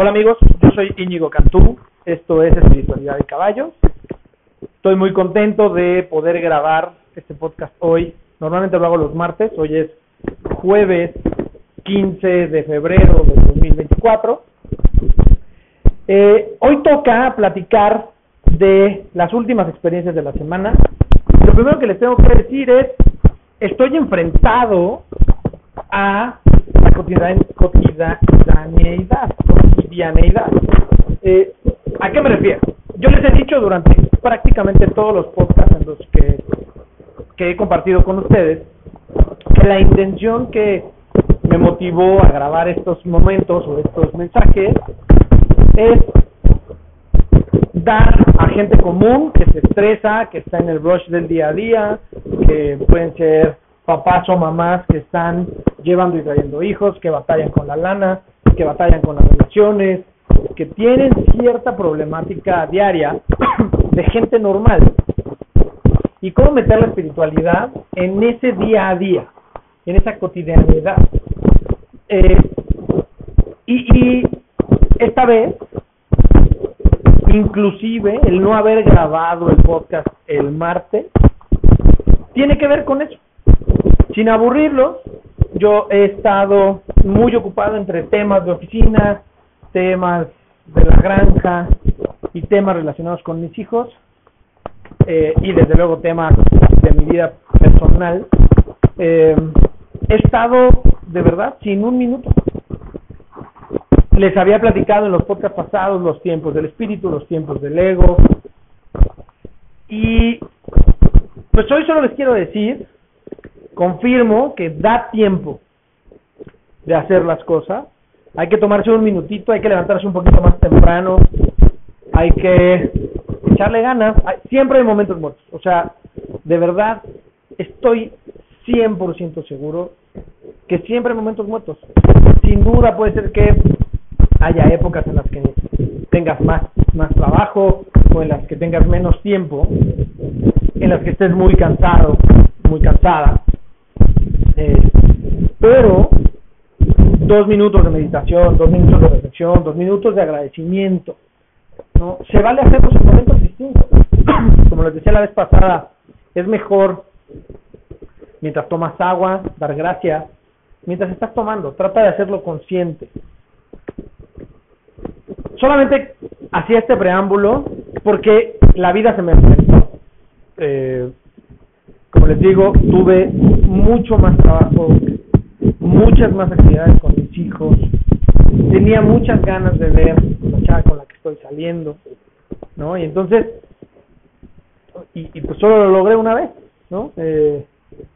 Hola amigos, yo soy Íñigo Cantú, esto es Espiritualidad de Caballos. Estoy muy contento de poder grabar este podcast hoy. Normalmente lo hago los martes, hoy es jueves 15 de febrero de 2024. Eh, hoy toca platicar de las últimas experiencias de la semana. Lo primero que les tengo que decir es, estoy enfrentado a la cotidianidad, cotidianeidad. Eh, ¿A qué me refiero? Yo les he dicho durante prácticamente todos los podcasts en los que, que he compartido con ustedes que la intención que me motivó a grabar estos momentos o estos mensajes es dar a gente común que se estresa, que está en el rush del día a día, que pueden ser papás o mamás que están llevando y trayendo hijos, que batallan con la lana, que batallan con las relaciones, que tienen cierta problemática diaria de gente normal. Y cómo meter la espiritualidad en ese día a día, en esa cotidianidad. Eh, y, y esta vez, inclusive el no haber grabado el podcast el martes, tiene que ver con eso sin aburrirlos, yo he estado muy ocupado entre temas de oficina, temas de la granja y temas relacionados con mis hijos eh, y desde luego temas de mi vida personal. Eh, he estado de verdad sin un minuto. Les había platicado en los podcasts pasados los tiempos del espíritu, los tiempos del ego. Y pues hoy solo les quiero decir confirmo que da tiempo de hacer las cosas. Hay que tomarse un minutito, hay que levantarse un poquito más temprano, hay que echarle ganas. Siempre hay momentos muertos. O sea, de verdad, estoy 100% seguro que siempre hay momentos muertos. Sin duda puede ser que haya épocas en las que tengas más, más trabajo o en las que tengas menos tiempo, en las que estés muy cansado, muy cansada. Eh, pero dos minutos de meditación, dos minutos de reflexión, dos minutos de agradecimiento, ¿no? Se vale hacerlos en momentos distintos. Como les decía la vez pasada, es mejor mientras tomas agua, dar gracias, mientras estás tomando, trata de hacerlo consciente. Solamente hacía este preámbulo porque la vida se me enfrentó. Eh, como les digo, tuve mucho más trabajo, muchas más actividades con mis hijos, tenía muchas ganas de ver la chava con la que estoy saliendo, ¿no? Y entonces, y, pues solo lo logré una vez, ¿no? Eh,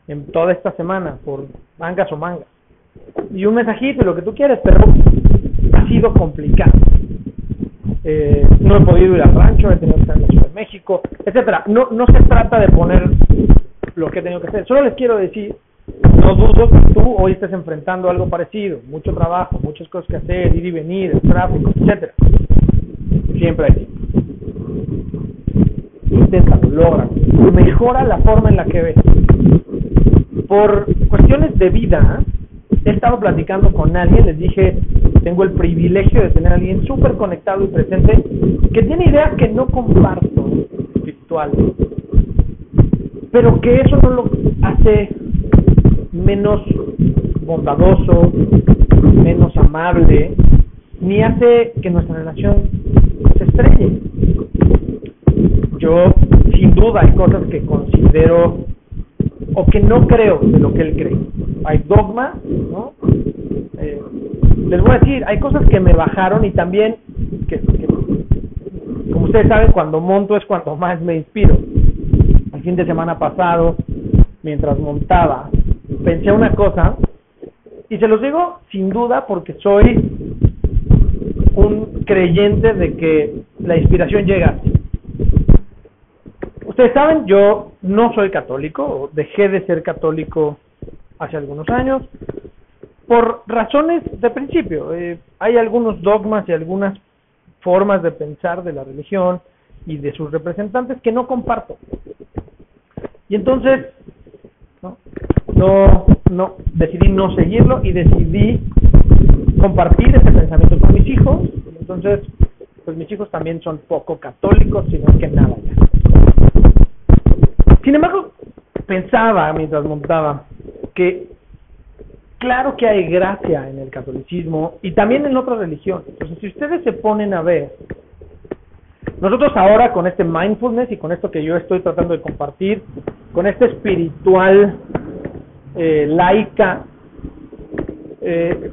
en toda esta semana, por mangas o mangas. Y un mensajito y lo que tú quieres, pero ha sido complicado. Eh, no he podido ir al rancho, he tenido que estar en la Ciudad de México, etcétera. No, no se trata de poner lo que he tenido que hacer. Solo les quiero decir, no dudo que tú hoy estés enfrentando algo parecido, mucho trabajo, muchas cosas que hacer, ir y venir, el tráfico, etcétera. Siempre hay tiempo. Logra, mejora la forma en la que ves. Por cuestiones de vida, he estado platicando con alguien, les dije, tengo el privilegio de tener a alguien súper conectado y presente que tiene ideas que no comparto espirituales pero que eso no lo hace menos bondadoso, menos amable, ni hace que nuestra relación se estrelle. Yo, sin duda, hay cosas que considero o que no creo de lo que él cree. Hay dogmas, ¿no? Eh, les voy a decir, hay cosas que me bajaron y también, que, que, como ustedes saben, cuando monto es cuando más me inspiro fin de semana pasado, mientras montaba, pensé una cosa, y se los digo sin duda porque soy un creyente de que la inspiración llega. Ustedes saben, yo no soy católico, dejé de ser católico hace algunos años, por razones de principio. Eh, hay algunos dogmas y algunas formas de pensar de la religión y de sus representantes que no comparto. Y entonces, no, no, decidí no seguirlo y decidí compartir ese pensamiento con mis hijos, Entonces, pues mis hijos también son poco católicos, sino que nada ya. Sin embargo, pensaba mientras montaba que claro que hay gracia en el catolicismo y también en otras religiones. Entonces, si ustedes se ponen a ver, nosotros ahora con este mindfulness y con esto que yo estoy tratando de compartir, con este espiritual eh, laica, eh,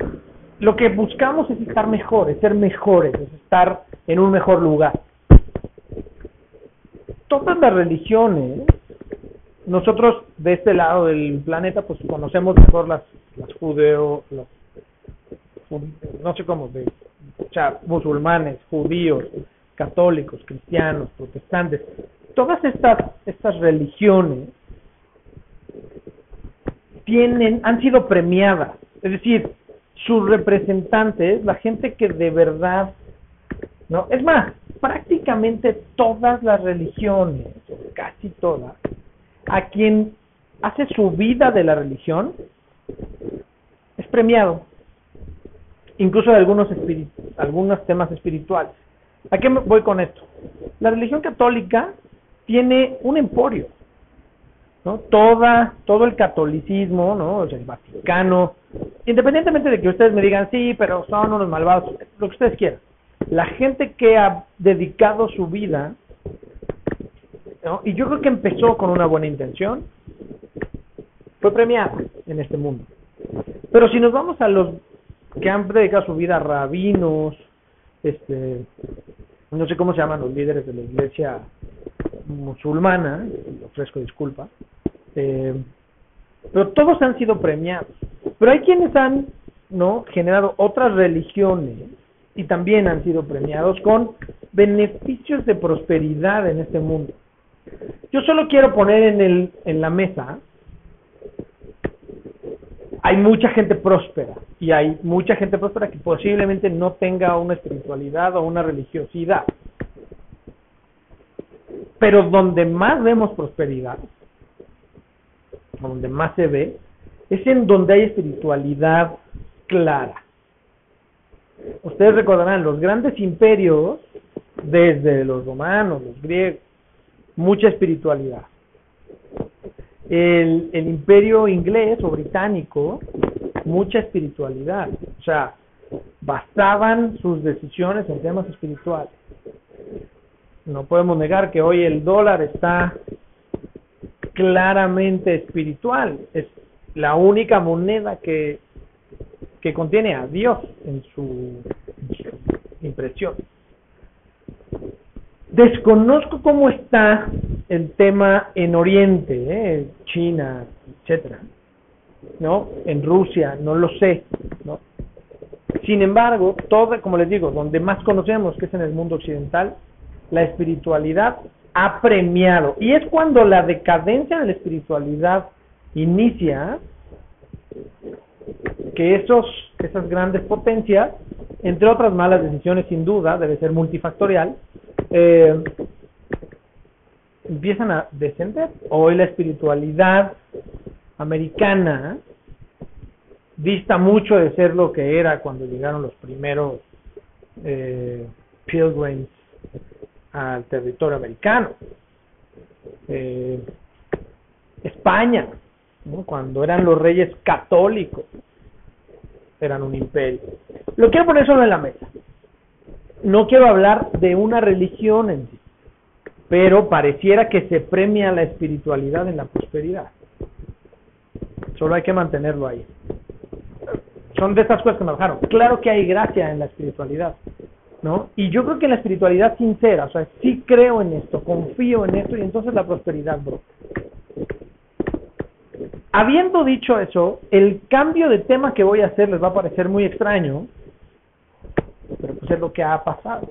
lo que buscamos es estar mejores, ser mejores, es estar en un mejor lugar. Todas las religiones, nosotros de este lado del planeta, pues conocemos mejor las, las judeo, no sé cómo, de, sea, musulmanes, judíos, católicos, cristianos, protestantes, todas estas, estas religiones tienen, han sido premiadas, es decir, sus representantes, la gente que de verdad, no, es más, prácticamente todas las religiones, casi todas, a quien hace su vida de la religión, es premiado, incluso de algunos, algunos temas espirituales. ¿A qué voy con esto? La religión católica tiene un emporio, ¿no? Toda, todo el catolicismo, ¿no? el Vaticano, independientemente de que ustedes me digan, sí, pero son unos malvados, lo que ustedes quieran. La gente que ha dedicado su vida, y yo creo que empezó con una buena intención, fue premiada en este mundo. Pero si nos vamos a los que han dedicado su vida a rabinos, este, no sé cómo se llaman los líderes de la iglesia musulmana, ofrezco disculpa, eh, pero todos han sido premiados. Pero hay quienes han no generado otras religiones y también han sido premiados con beneficios de prosperidad en este mundo. Yo solo quiero poner en, el, en la mesa hay mucha gente próspera y hay mucha gente próspera que posiblemente no tenga una espiritualidad o una religiosidad. Pero donde más vemos prosperidad, donde más se ve, es en donde hay espiritualidad clara. Ustedes recordarán, los grandes imperios, desde los romanos, los griegos, mucha espiritualidad el, el imperio inglés o británico mucha espiritualidad. O sea, bastaban sus decisiones en temas espirituales. No podemos negar que hoy el dólar está claramente espiritual. Es la única moneda que, que contiene a Dios en su, en su impresión. Desconozco cómo está el tema en Oriente, ¿eh? China, etcétera, ¿no? En Rusia, no lo sé, ¿no? Sin embargo, todo, como les digo, donde más conocemos, que es en el mundo occidental, la espiritualidad ha premiado. Y es cuando la decadencia de la espiritualidad inicia que esos, esas grandes potencias, entre otras malas decisiones sin duda, debe ser multifactorial, eh, empiezan a descender. Hoy la espiritualidad americana dista mucho de ser lo que era cuando llegaron los primeros eh, pilgrims al territorio americano. Eh, España, cuando eran los reyes católicos, eran un imperio. Lo quiero poner solo en la mesa no quiero hablar de una religión en sí, pero pareciera que se premia la espiritualidad en la prosperidad. Solo hay que mantenerlo ahí. Son de estas cosas que me bajaron. Claro que hay gracia en la espiritualidad, ¿no? Y yo creo que la espiritualidad sincera, o sea, sí creo en esto, confío en esto y entonces la prosperidad, bro. Habiendo dicho eso, el cambio de tema que voy a hacer les va a parecer muy extraño, pero pues es lo que ha pasado.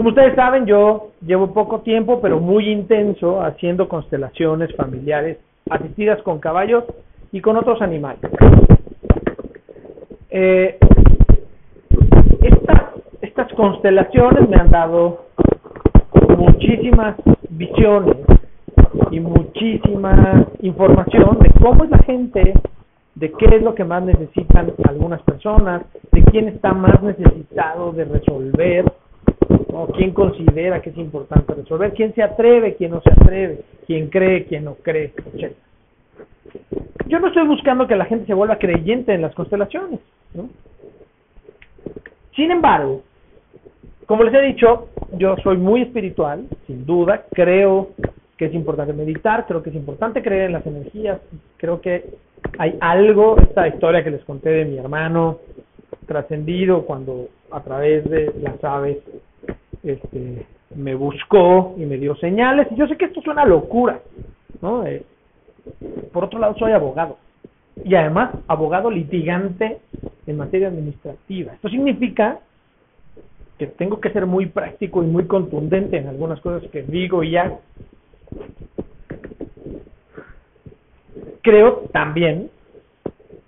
Como ustedes saben, yo llevo poco tiempo, pero muy intenso, haciendo constelaciones familiares asistidas con caballos y con otros animales. Eh, estas, estas constelaciones me han dado muchísimas visiones y muchísima información de cómo es la gente, de qué es lo que más necesitan algunas personas, de quién está más necesitado de resolver, o quién considera que es importante resolver, quién se atreve, quién no se atreve, quién cree, quién no cree, etc. Yo no estoy buscando que la gente se vuelva creyente en las constelaciones. ¿no? Sin embargo, como les he dicho, yo soy muy espiritual, sin duda, creo que es importante meditar, creo que es importante creer en las energías, creo que hay algo, esta historia que les conté de mi hermano trascendido cuando a través de las aves este, me buscó y me dio señales, y yo sé que esto es una locura, ¿no? Eh, por otro lado, soy abogado, y además abogado litigante en materia administrativa. Esto significa que tengo que ser muy práctico y muy contundente en algunas cosas que digo y hago. Creo también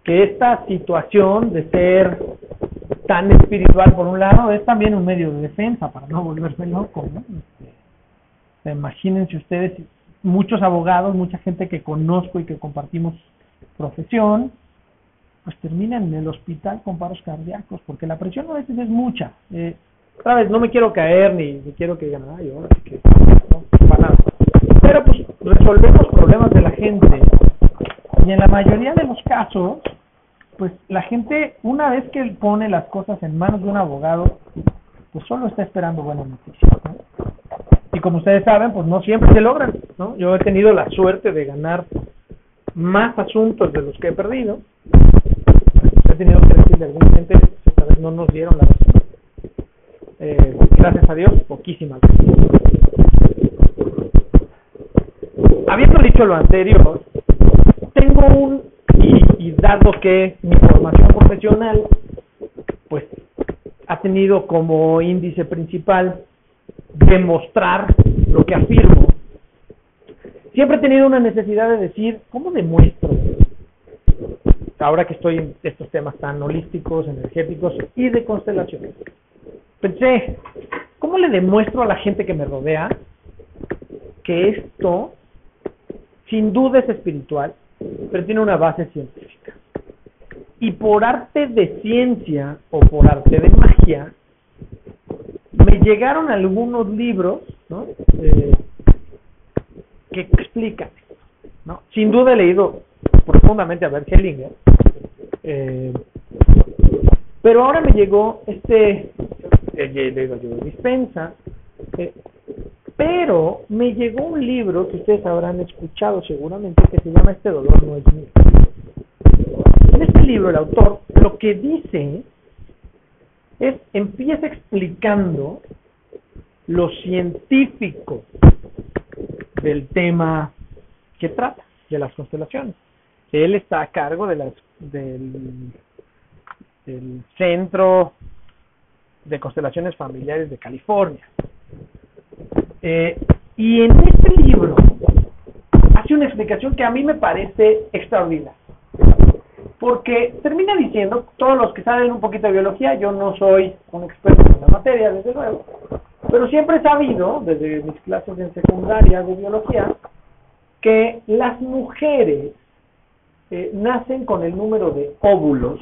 que esta situación de ser tan espiritual por un lado es también un medio de defensa para no volverse loco, ¿no? Este, imagínense ustedes muchos abogados, mucha gente que conozco y que compartimos profesión, pues terminan en el hospital con paros cardíacos, porque la presión a veces es mucha. Eh, ¿Sabes? No me quiero caer ni, ni quiero que digan, ay, nada. Pero pues resolvemos problemas de la gente y en la mayoría de los casos, pues la gente, una vez que pone las cosas en manos de un abogado, pues solo está esperando buenas noticias. ¿no? Y como ustedes saben, pues no siempre se logran. ¿no? Yo he tenido la suerte de ganar más asuntos de los que he perdido. He tenido que decirle a alguna gente, esta vez no nos dieron la razón eh, gracias a Dios, poquísimas. Habiendo dicho lo anterior, tengo un, y, dado que mi formación profesional, pues, ha tenido como índice principal demostrar lo que afirmo, siempre he tenido una necesidad de decir, ¿cómo demuestro? Ahora que estoy en estos temas tan holísticos, energéticos y de constelaciones pensé, ¿cómo le demuestro a la gente que me rodea que esto sin duda es espiritual, pero tiene una base científica? Y por arte de ciencia o por arte de magia, me llegaron algunos libros ¿no? eh, que explican ¿no? Sin duda he leído profundamente a Bert eh, pero ahora me llegó este de dispensa. Eh, pero me llegó un libro que ustedes habrán escuchado seguramente que se llama Este dolor no es mío. Este libro el autor lo que dice es, empieza explicando lo científico del tema que trata, de las constelaciones. Él está a cargo de las, del, del centro de constelaciones familiares de California. Eh, y en este libro hace una explicación que a mí me parece extraordinaria. Porque termina diciendo, todos los que saben un poquito de biología, yo no soy un experto en la materia, desde luego, pero siempre he sabido, desde mis clases en secundaria de biología, que las mujeres eh, nacen con el número de óvulos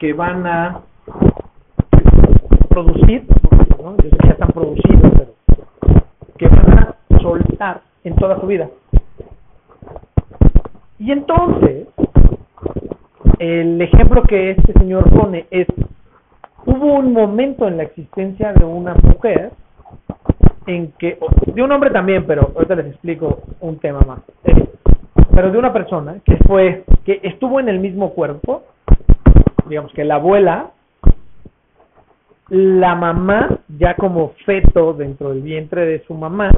que van a producir, ¿no? yo sé que están producidos, pero que van a soltar en toda su vida. Y entonces, el ejemplo que este señor pone es, hubo un momento en la existencia de una mujer en que, de un hombre también, pero ahorita les explico un tema más, pero de una persona que fue, que estuvo en el mismo cuerpo, digamos que la abuela la mamá ya como feto dentro del vientre de su mamá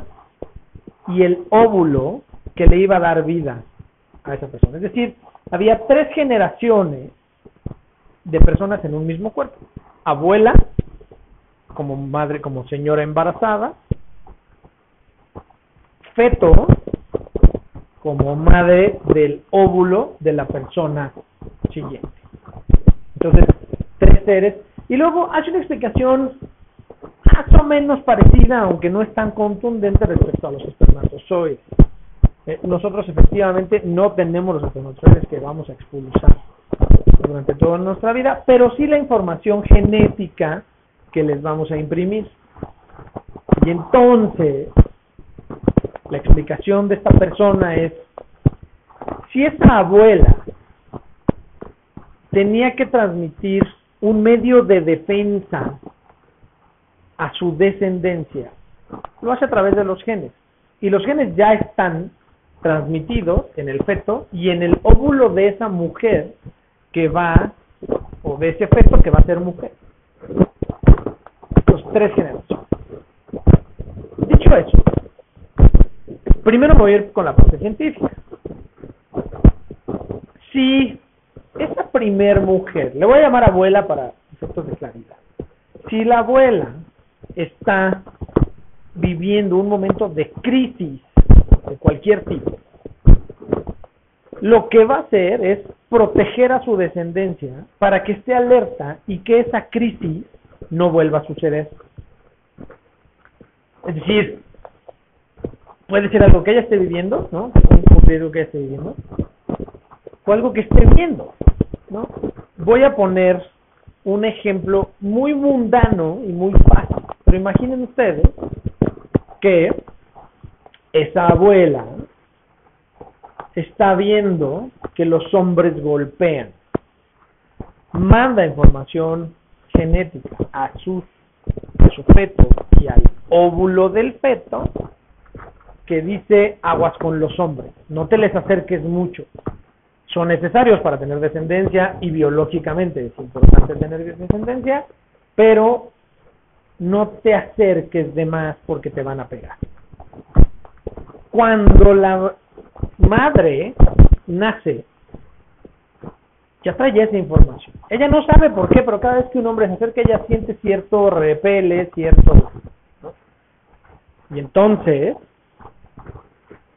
y el óvulo que le iba a dar vida a esa persona. Es decir, había tres generaciones de personas en un mismo cuerpo. Abuela, como madre, como señora embarazada, feto, como madre del óvulo de la persona siguiente. Entonces, tres seres y luego hace una explicación más o menos parecida, aunque no es tan contundente respecto a los espermatozoides. Eh, nosotros efectivamente no tenemos los espermatozoides que vamos a expulsar. durante toda nuestra vida, pero sí la información genética que les vamos a imprimir. Y entonces, la explicación de esta persona es, si esa abuela tenía que transmitir un medio de defensa a su descendencia, lo hace a través de los genes. Y los genes ya están transmitidos en el feto y en el óvulo de esa mujer que va, o de ese feto que va a ser mujer. Los tres generaciones. Dicho eso, primero voy a ir con la parte científica. Si esa primer mujer, le voy a llamar abuela para efectos de claridad, si la abuela está viviendo un momento de crisis de cualquier tipo, lo que va a hacer es proteger a su descendencia para que esté alerta y que esa crisis no vuelva a suceder. Es decir, puede ser algo que ella esté viviendo, ¿no? Un riesgo que ella esté viviendo, o algo que esté viendo, ¿no? Voy a poner un ejemplo muy mundano y muy fácil, pero imaginen ustedes que esa abuela está viendo que los hombres golpean. Manda información genética a su, feto y al óvulo del feto que dice aguas con los hombres, no te les acerques mucho. Son necesarios para tener descendencia y biológicamente es importante tener descendencia, pero no te acerques de más porque te van a pegar. Cuando la madre nace, ya trae esa información. Ella no sabe por qué, pero cada vez que un hombre se acerca, ella siente cierto repele, cierto... Y entonces,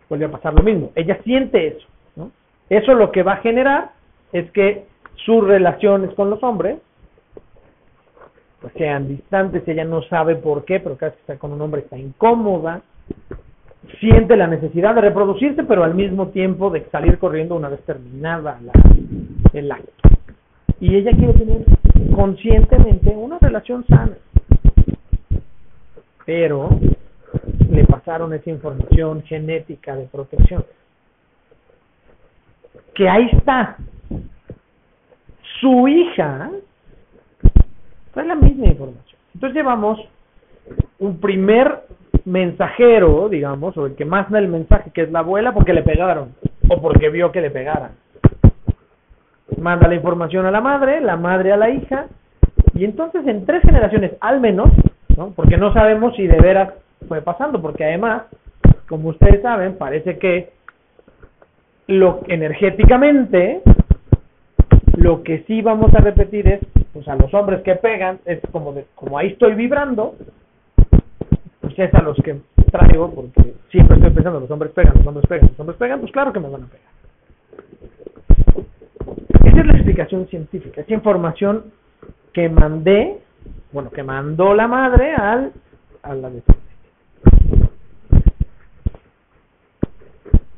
vuelve a pasar lo mismo. Ella siente eso. ¿no? Eso lo que va a generar es que sus relaciones con los hombres pues sean distantes, ella no sabe por qué, pero cada vez que está con un hombre está incómoda, siente la necesidad de reproducirse, pero al mismo tiempo de salir corriendo una vez terminada la, el acto. Y ella quiere tener conscientemente una relación sana. Pero le pasaron esa información genética de protección. Que ahí está. Su hija es la misma información. Entonces llevamos un primer mensajero, digamos, o el que manda el mensaje, que es la abuela, porque le pegaron, o porque vio que le pegaran. Manda la información a la madre, la madre a la hija, y entonces en tres generaciones al menos, ¿no? porque no sabemos si de veras fue pasando, porque además, como ustedes saben, parece que lo energéticamente lo que sí vamos a repetir es, pues a los hombres que pegan, es como de, como ahí estoy vibrando, es a los que traigo, porque siempre estoy pensando, los hombres pegan, los hombres pegan, los hombres pegan, pues claro que me van a pegar. Esa es la explicación científica, esa información que mandé, bueno, que mandó la madre al, a la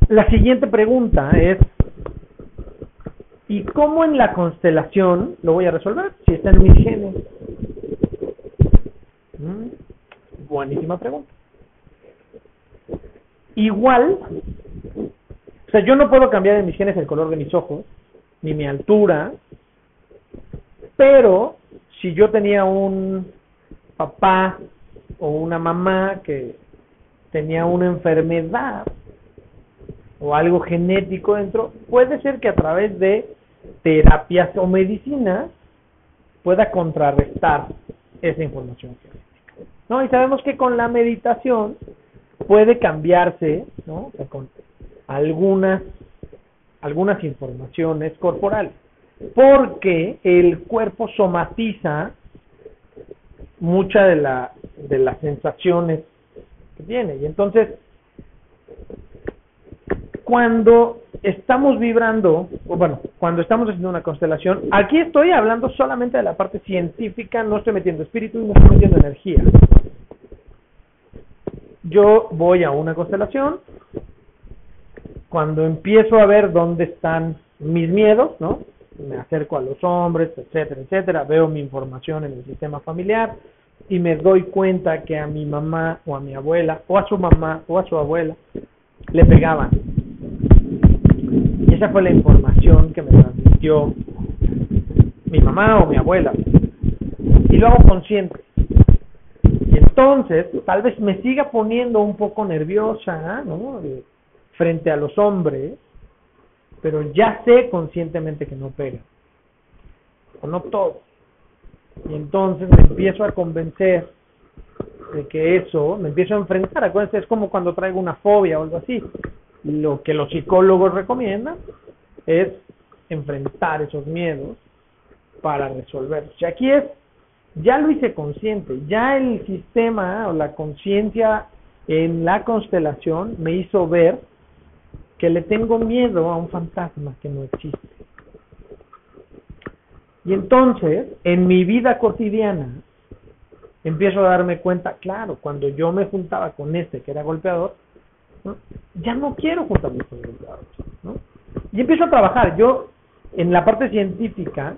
La siguiente pregunta es, ¿y cómo en la constelación lo voy a resolver? Si está en mis genes. ¿Mm? Buenísima pregunta. Igual, o sea, yo no puedo cambiar en mis genes el color de mis ojos, ni mi altura, pero si yo tenía un papá o una mamá que tenía una enfermedad, o algo genético dentro, puede ser que a través de terapias o medicinas pueda contrarrestar esa información genética. ¿No? Y sabemos que con la meditación puede cambiarse, ¿no? con algunas, algunas informaciones corporales, porque el cuerpo somatiza muchas de, la, de las sensaciones que tiene. Y entonces, cuando estamos vibrando, o bueno, cuando estamos haciendo una constelación, aquí estoy hablando solamente de la parte científica, no estoy metiendo espíritu y no estoy metiendo energía. Yo voy a una constelación, cuando empiezo a ver dónde están mis miedos, ¿no? me acerco a los hombres, etcétera, etcétera, veo mi información en el sistema familiar y me doy cuenta que a mi mamá o a mi abuela o a su mamá o a su abuela le pegaban. Esa fue la información que me transmitió mi mamá o mi abuela. Y lo hago consciente. Y entonces, tal vez me siga poniendo un poco nerviosa, ¿no? Frente a los hombres, pero ya sé conscientemente que no pega. O no todo. Y entonces me empiezo a convencer de que eso, me empiezo a enfrentar. Acuérdense, es como cuando traigo una fobia o algo así. Lo que los psicólogos recomiendan es enfrentar esos miedos para resolver. Y aquí es, ya lo hice consciente, ya el sistema o la conciencia en la constelación me hizo ver que le tengo miedo a un fantasma que no existe. Y entonces, en mi vida cotidiana, empiezo a darme cuenta, claro, cuando yo me juntaba con este que era golpeador, ya no quiero juntarme con golpeadores. ¿no? Y empiezo a trabajar. Yo, en la parte científica,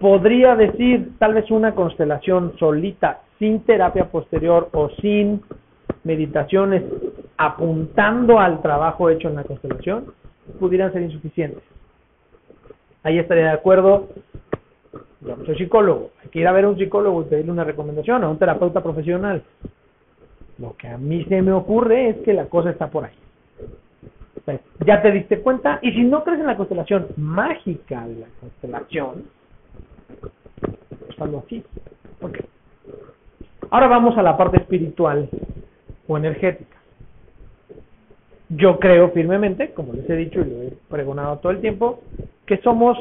podría decir tal vez una constelación solita, sin terapia posterior o sin meditaciones apuntando al trabajo hecho en la constelación, pudieran ser insuficientes. Ahí estaría de acuerdo. Yo no soy psicólogo. Hay que ir a ver a un psicólogo y pedirle una recomendación a un terapeuta profesional. Lo que a mí se me ocurre es que la cosa está por ahí. ya te diste cuenta. Y si no crees en la constelación mágica la constelación, pues así. Ahora vamos a la parte espiritual o energética. Yo creo firmemente, como les he dicho y lo he pregonado todo el tiempo, que somos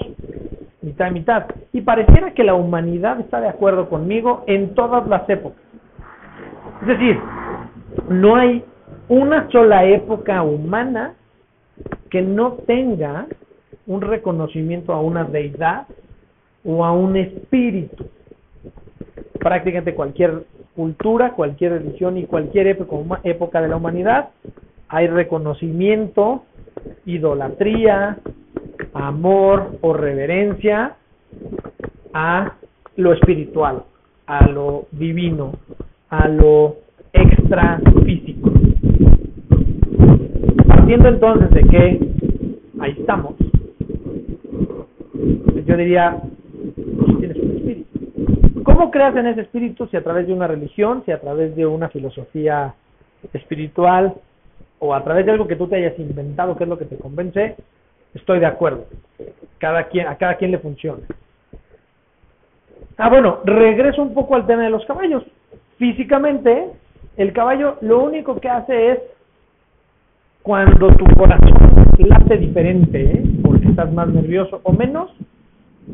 mitad y mitad. Y pareciera que la humanidad está de acuerdo conmigo en todas las épocas. Es decir, no hay una sola época humana que no tenga un reconocimiento a una deidad o a un espíritu. Prácticamente cualquier cultura, cualquier religión y cualquier época de la humanidad hay reconocimiento, idolatría, amor o reverencia a lo espiritual, a lo divino, a lo extrafísico. Partiendo entonces de que ahí estamos, yo diría, pues tienes un espíritu. ¿Cómo creas en ese espíritu si a través de una religión, si a través de una filosofía espiritual o a través de algo que tú te hayas inventado, que es lo que te convence? Estoy de acuerdo. Cada quien, a cada quien le funciona. Ah, bueno, regreso un poco al tema de los caballos. Físicamente, el caballo lo único que hace es cuando tu corazón late diferente, ¿eh? porque estás más nervioso o menos,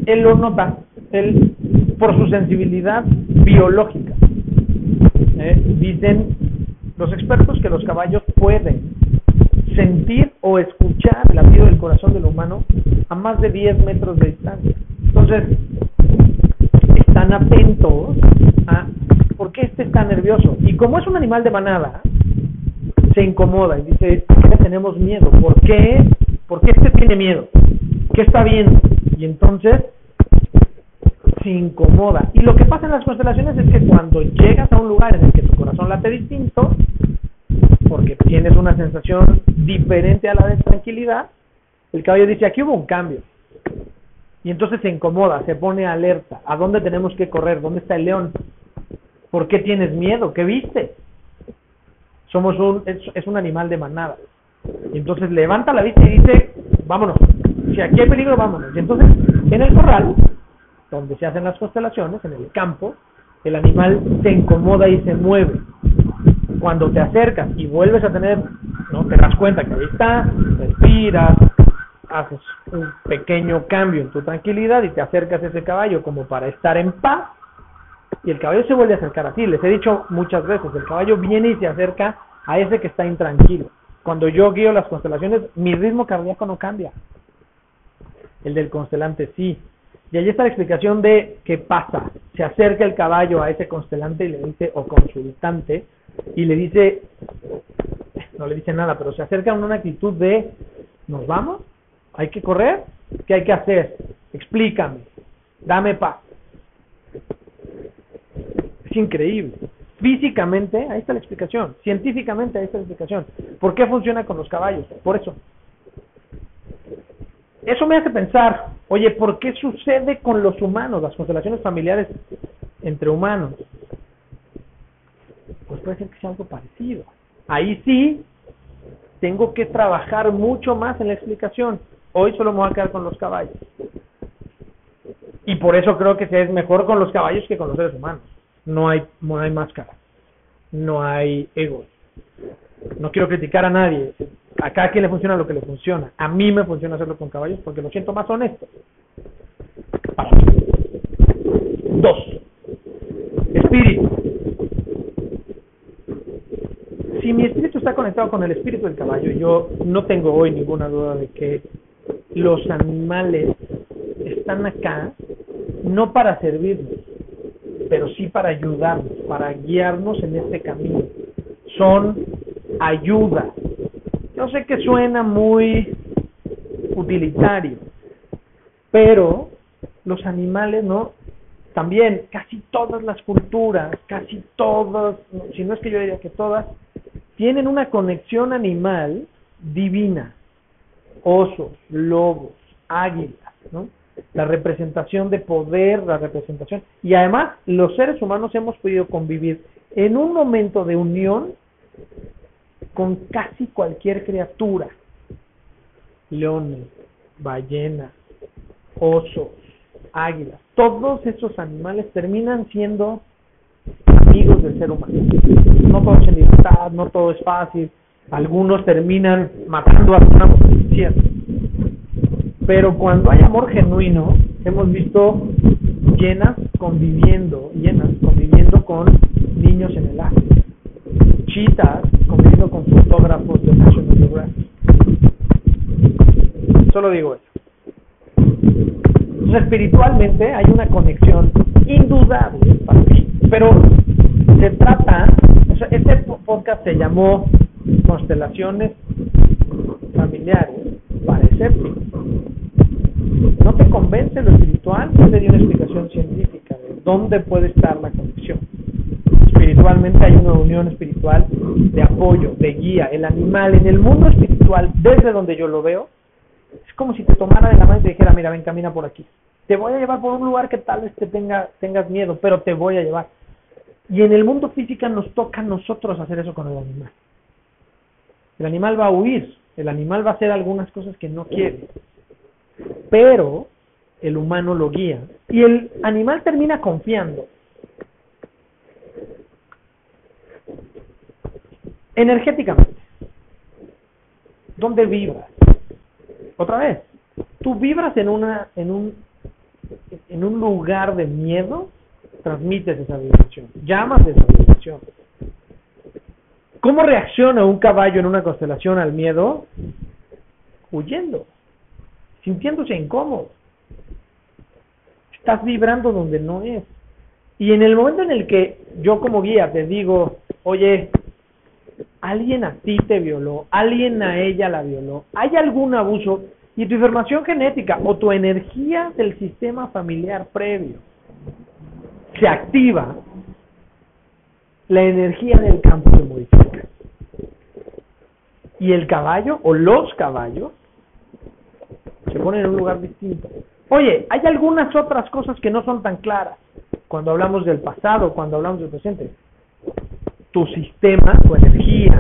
él lo nota, él por su sensibilidad biológica. ¿eh? Dicen los expertos que los caballos pueden sentir o escuchar el latido del corazón del humano a más de 10 metros de distancia. Entonces, están atentos a por qué este está nervioso. Y como es un animal de manada, se incomoda y dice, tenemos miedo? ¿Por qué? ¿Por qué este tiene miedo? ¿Qué está viendo? Y entonces se incomoda. Y lo que pasa en las constelaciones es que cuando llegas a un lugar en el que tu corazón late distinto, porque tienes una sensación diferente a la de tranquilidad, el caballo dice, aquí hubo un cambio. Y entonces se incomoda, se pone alerta. ¿A dónde tenemos que correr? ¿Dónde está el león? ¿Por qué tienes miedo? ¿Qué viste? Somos un, es, un animal de manada. Y entonces levanta la vista y dice, vámonos. Si aquí hay peligro, vámonos. Y entonces, en el corral, donde se hacen las constelaciones, en el campo, el animal se incomoda y se mueve cuando te acercas y vuelves a tener, ¿no? Te das cuenta que ahí está, respiras, haces un pequeño cambio en tu tranquilidad y te acercas a ese caballo como para estar en paz y el caballo se vuelve a acercar a ti. Les he dicho muchas veces, el caballo viene y se acerca a ese que está intranquilo. Cuando yo guío las constelaciones, mi ritmo cardíaco no cambia. El del constelante sí. Y ahí está la explicación de qué pasa. Se acerca el caballo a ese constelante y le dice, o consultante, y le dice, no le dice nada, pero se acerca en una actitud de, ¿nos vamos? ¿Hay que correr? ¿Qué hay que hacer? Explícame. Dame paz. Increíble. Físicamente, ahí está la explicación. Científicamente, ahí está la explicación. ¿Por qué funciona con los caballos? Por eso. Eso me hace pensar, oye, ¿por qué sucede con los humanos, las constelaciones familiares entre humanos? Pues puede ser que sea algo parecido. Ahí sí, tengo que trabajar mucho más en la explicación. Hoy solo me voy a quedar con los caballos. Y por eso creo que es mejor con los caballos que con los seres humanos. No hay, no hay máscara. No hay ego. No quiero criticar a nadie. A cada quien le funciona lo que le funciona. A mí me funciona hacerlo con caballos porque lo siento más honesto. Dos. Espíritu. Si mi espíritu está conectado con el espíritu del caballo, yo no tengo hoy ninguna duda de que los animales están acá no para servirnos, pero sí para ayudarnos, para guiarnos en este camino. Son ayuda. Yo sé que suena muy utilitario, pero los animales, ¿no? También casi todas las culturas, casi todas, si no es que yo diría que todas, tienen una conexión animal divina. Osos, lobos, águilas, ¿no? La representación de poder, la representación. Y además, los seres humanos hemos podido convivir en un momento de unión con casi cualquier criatura. Leones, ballenas, osos, águilas. Todos esos animales terminan siendo amigos del ser humano. No todos en libertad, no todo es fácil. Algunos terminan matando a su cierto. Pero cuando hay amor genuino, hemos visto llenas conviviendo, llenas conviviendo con niños en el África. Chitas conviviendo con fotógrafos de National Geographic. Solo digo eso. Entonces, espiritualmente hay una conexión indudable para mí, pero se trata, o sea, este podcast se llamó Constelaciones Familiares para. ¿No te convence lo espiritual? Yo te di una explicación científica de dónde puede estar la conexión. Espiritualmente hay una unión espiritual de apoyo, de guía. El animal en el mundo espiritual, desde donde yo lo veo, es como si te tomara de la mano y te dijera, mira, ven, camina por aquí. Te voy a llevar por un lugar que tal vez te tenga, tengas miedo, pero te voy a llevar. Y en el mundo físico nos toca a nosotros hacer eso con el animal. El animal va a huir, el animal va a hacer algunas cosas que no quiere, pero el humano lo guía. Y el animal termina confiando. Energéticamente, ¿dónde vibras? Otra vez, tú vibras en una, en un, en un lugar de miedo, transmites esa vibración, llamas esa vibración. ¿Cómo reacciona un caballo en una constelación al miedo? Huyendo, sintiéndose incómodo. Estás vibrando donde no es. Y en el momento en el que yo como guía te digo, oye, alguien a ti te violó, alguien a ella la violó, hay algún abuso y tu información genética o tu energía del sistema familiar previo se activa, la energía del campo se modifica. Y el caballo o los caballos se ponen en un lugar distinto. Oye, hay algunas otras cosas que no son tan claras cuando hablamos del pasado, cuando hablamos del presente tu sistema, tu energía,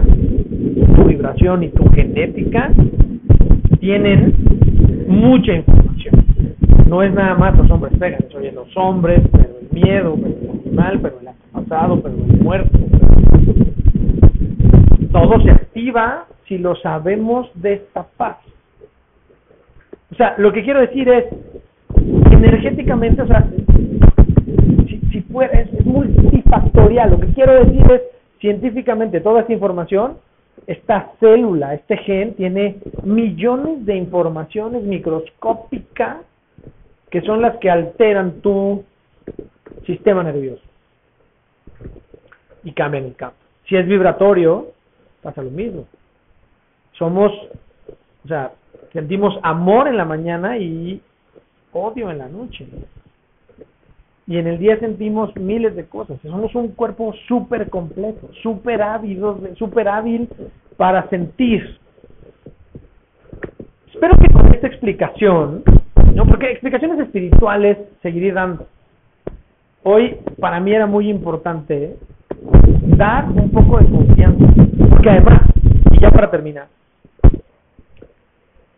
tu vibración y tu genética tienen mucha información. No es nada más los hombres pegan, oye, los hombres, pero el miedo, pero el animal, pero el pasado, pero el muerto. Todo se activa si lo sabemos destapar. O sea, lo que quiero decir es, energéticamente, o sea, si, si fuera, es multifactorial. Lo que quiero decir es, científicamente toda esta información, esta célula, este gen, tiene millones de informaciones microscópicas que son las que alteran tu sistema nervioso y cambian el campo. Si es vibratorio, pasa lo mismo. Somos O sea, sentimos amor en la mañana y odio en la noche. Y en el día sentimos miles de cosas. Somos un cuerpo súper completo, súper ávido, súper hábil para sentir. Espero que con esta explicación, ¿no? porque explicaciones espirituales seguiré dando. Hoy para mí era muy importante dar un poco de confianza. Porque además, y ya para terminar,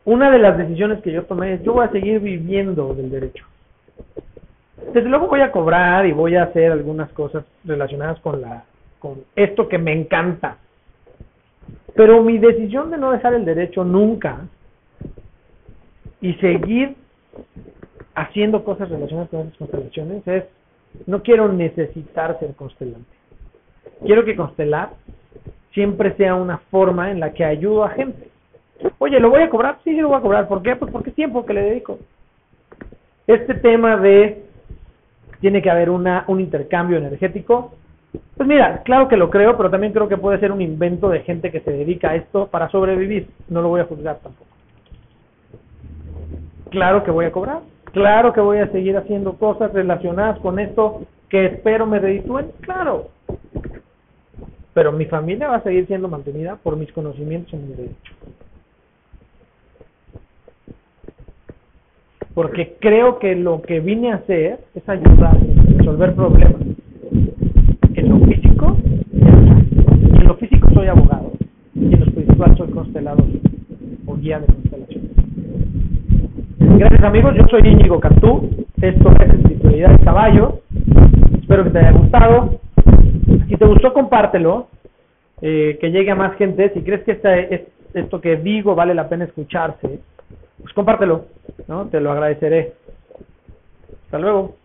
una de las decisiones que yo tomé es, yo voy a seguir viviendo del derecho. Desde luego voy a cobrar y voy a hacer algunas cosas relacionadas con la con esto que me encanta. Pero mi decisión de no dejar el derecho nunca y seguir haciendo cosas relacionadas con esas constelaciones es no quiero necesitar ser constelante. Quiero que constelar siempre sea una forma en la que ayudo a gente. Oye, ¿lo voy a cobrar? Sí, lo voy a cobrar. ¿Por qué? Pues porque es tiempo que le dedico. Este tema de tiene que haber una, un intercambio energético. Pues mira, claro que lo creo, pero también creo que puede ser un invento de gente que se dedica a esto para sobrevivir. No lo voy a juzgar tampoco. Claro que voy a cobrar. Claro que voy a seguir haciendo cosas relacionadas con esto que espero me reditúen. Claro. Pero mi familia va a seguir siendo mantenida por mis conocimientos en mi derecho. Porque creo que lo que vine a hacer es ayudar a resolver problemas. En lo físico, en lo físico soy abogado y en lo espiritual soy constelador o guía de constelación. Gracias amigos, yo soy Íñigo Cantú, esto es Espiritualidad de Caballo, espero que te haya gustado. Si te gustó, compártelo, eh, que llegue a más gente. Si crees que este, esto que digo vale la pena escucharse, pues compártelo, ¿no? Te lo agradeceré. Hasta luego.